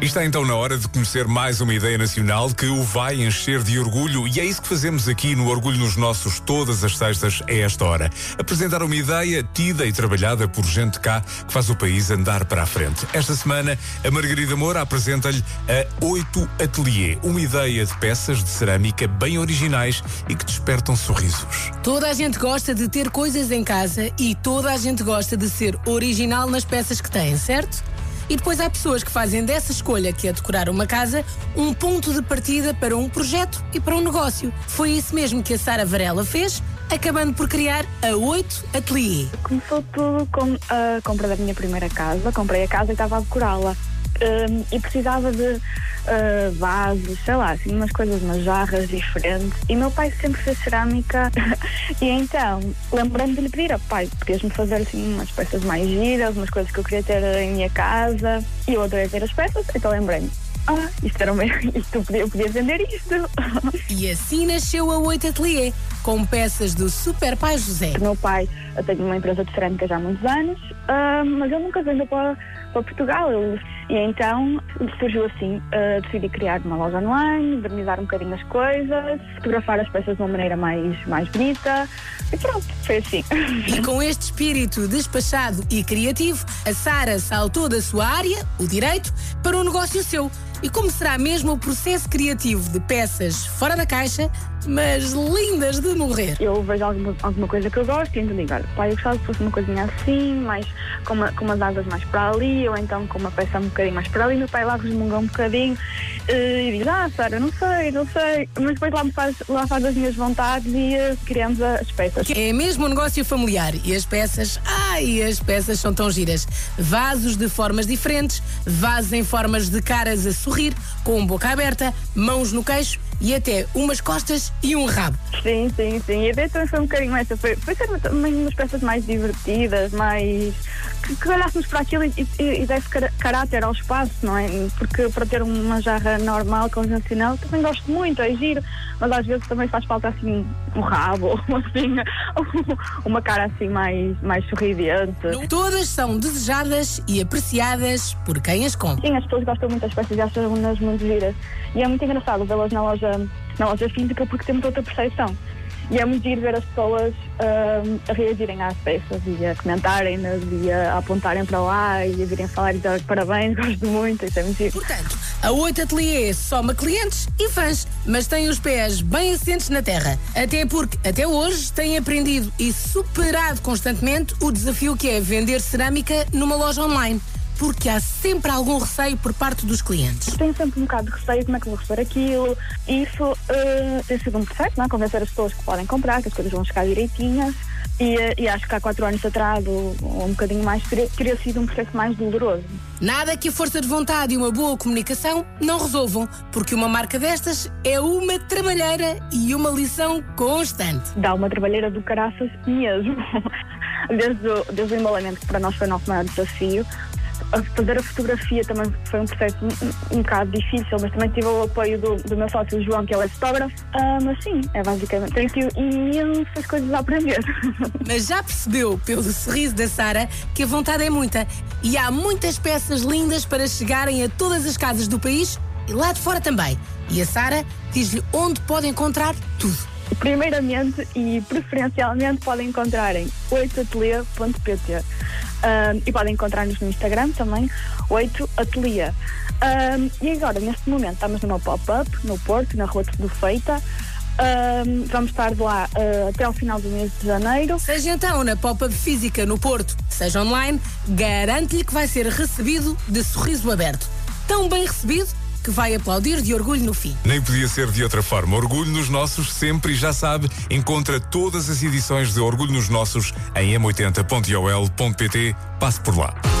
Está então na hora de conhecer mais uma ideia nacional que o vai encher de orgulho e é isso que fazemos aqui no Orgulho nos Nossos todas as sextas a esta hora. Apresentar uma ideia tida e trabalhada por gente cá que faz o país andar para a frente. Esta semana a Margarida Moura apresenta-lhe a 8 Atelier, uma ideia de peças de cerâmica bem originais e que despertam sorrisos. Toda a gente gosta de ter coisas em casa e toda a gente gosta de ser original nas peças que tem, certo? E depois há pessoas que fazem dessa escolha, que é decorar uma casa, um ponto de partida para um projeto e para um negócio. Foi isso mesmo que a Sara Varela fez, acabando por criar a 8 Atelier. Começou tudo com a compra da minha primeira casa. Comprei a casa e estava a decorá-la. Um, e precisava de uh, vasos, sei lá, assim, umas coisas, umas jarras diferentes. E meu pai sempre fez cerâmica. e então, lembrando de lhe pedir, oh, pai, podias-me fazer assim umas peças mais giras, umas coisas que eu queria ter em minha casa. E eu adorei ter as peças, então lembrei-me. Ah, isto era o meu, isto eu podia vender isto. E assim nasceu a 8 Atelier, com peças do Super Pai José. O meu pai tenho uma empresa de cerâmica já há muitos anos, uh, mas ele nunca vendeu para, para Portugal. E então surgiu assim, uh, decidi criar uma loja online, modernizar um bocadinho as coisas, fotografar as peças de uma maneira mais, mais bonita e pronto, foi assim. E com este espírito despachado e criativo, a Sara saltou da sua área, o direito, para um negócio seu. E como será mesmo o processo criativo de peças fora da caixa, mas lindas de morrer? Eu vejo alguma, alguma coisa que eu gosto e então digo, olha, pai, eu gostava que fosse uma coisinha assim, mais, com, uma, com umas asas mais para ali, ou então com uma peça um bocadinho mais para ali. Meu pai lá resmunga um bocadinho e diz, ah, Sara, não sei, não sei. Mas depois lá, me faz, lá faz as minhas vontades e uh, criamos as peças. É mesmo um negócio familiar e as peças, ai, as peças são tão giras. Vasos de formas diferentes, vasos em formas de caras a sorrir, com boca aberta, mãos no queixo e até umas costas e um rabo. Sim, sim, sim. E a ideia também foi um bocadinho essa. Foi, foi ser também umas peças mais divertidas, mais. que, que olhássemos para aquilo e, e, e desse car caráter ao espaço, não é? Porque para ter uma jarra normal, convencional, também gosto muito, é giro, mas às vezes também faz falta assim um rabo, ou assim, uma cara assim mais, mais sorridente. Todas são desejadas e apreciadas por quem as compra. Sim, as pessoas gostam muito das peças e acham umas muito giras. E é muito engraçado vê-las na loja, na loja física porque temos outra percepção. E é muito giro ver as pessoas uh, a reagirem às peças e a comentarem-nas e a apontarem para lá e a virem falar e dizer parabéns, gosto muito, isso é muito giro. Portanto, a 8 Atelier soma clientes e fãs, mas tem os pés bem assentes na terra. Até porque, até hoje, tem aprendido e superado constantemente o desafio que é vender cerâmica numa loja online porque há sempre algum receio por parte dos clientes. Tenho sempre um bocado de receio, como é que vou receber aquilo. Isso uh, tem sido um processo, não é? Convencer as pessoas que podem comprar, que as coisas vão chegar direitinhas. E, e, acho que há quatro anos atrás, ou, ou um bocadinho mais, teria, teria, sido um processo mais doloroso. Nada que a força de vontade e uma boa comunicação não resolvam, porque uma marca destas é uma trabalheira e uma lição constante. Dá uma trabalheira do caraças mesmo. Desde o, desde o embalamento, que para nós foi o nosso maior desafio, fazer a fotografia também foi um processo um, um bocado difícil, mas também tive o apoio do, do meu sócio João, que ele é fotógrafo. Uh, mas sim, é basicamente. Tenho tido imensas coisas a aprender. Mas já percebeu, pelo sorriso da Sara, que a vontade é muita. E há muitas peças lindas para chegarem a todas as casas do país e lá de fora também. E a Sara diz-lhe onde pode encontrar tudo. Primeiramente e preferencialmente podem encontrar em 8atelier.pt. E podem encontrar-nos no Instagram também, 8 Atelier. Um, e agora, neste momento, estamos numa pop-up no Porto, na Rua do Feita. Vamos estar lá uh, até ao final do mês de janeiro. Seja então na pop-up física no Porto, seja online, garante-lhe que vai ser recebido de sorriso aberto. Tão bem recebido que vai aplaudir de orgulho no fim. Nem podia ser de outra forma. Orgulho nos Nossos sempre e já sabe, encontra todas as edições de Orgulho nos Nossos em m80.ol.pt. Passe por lá.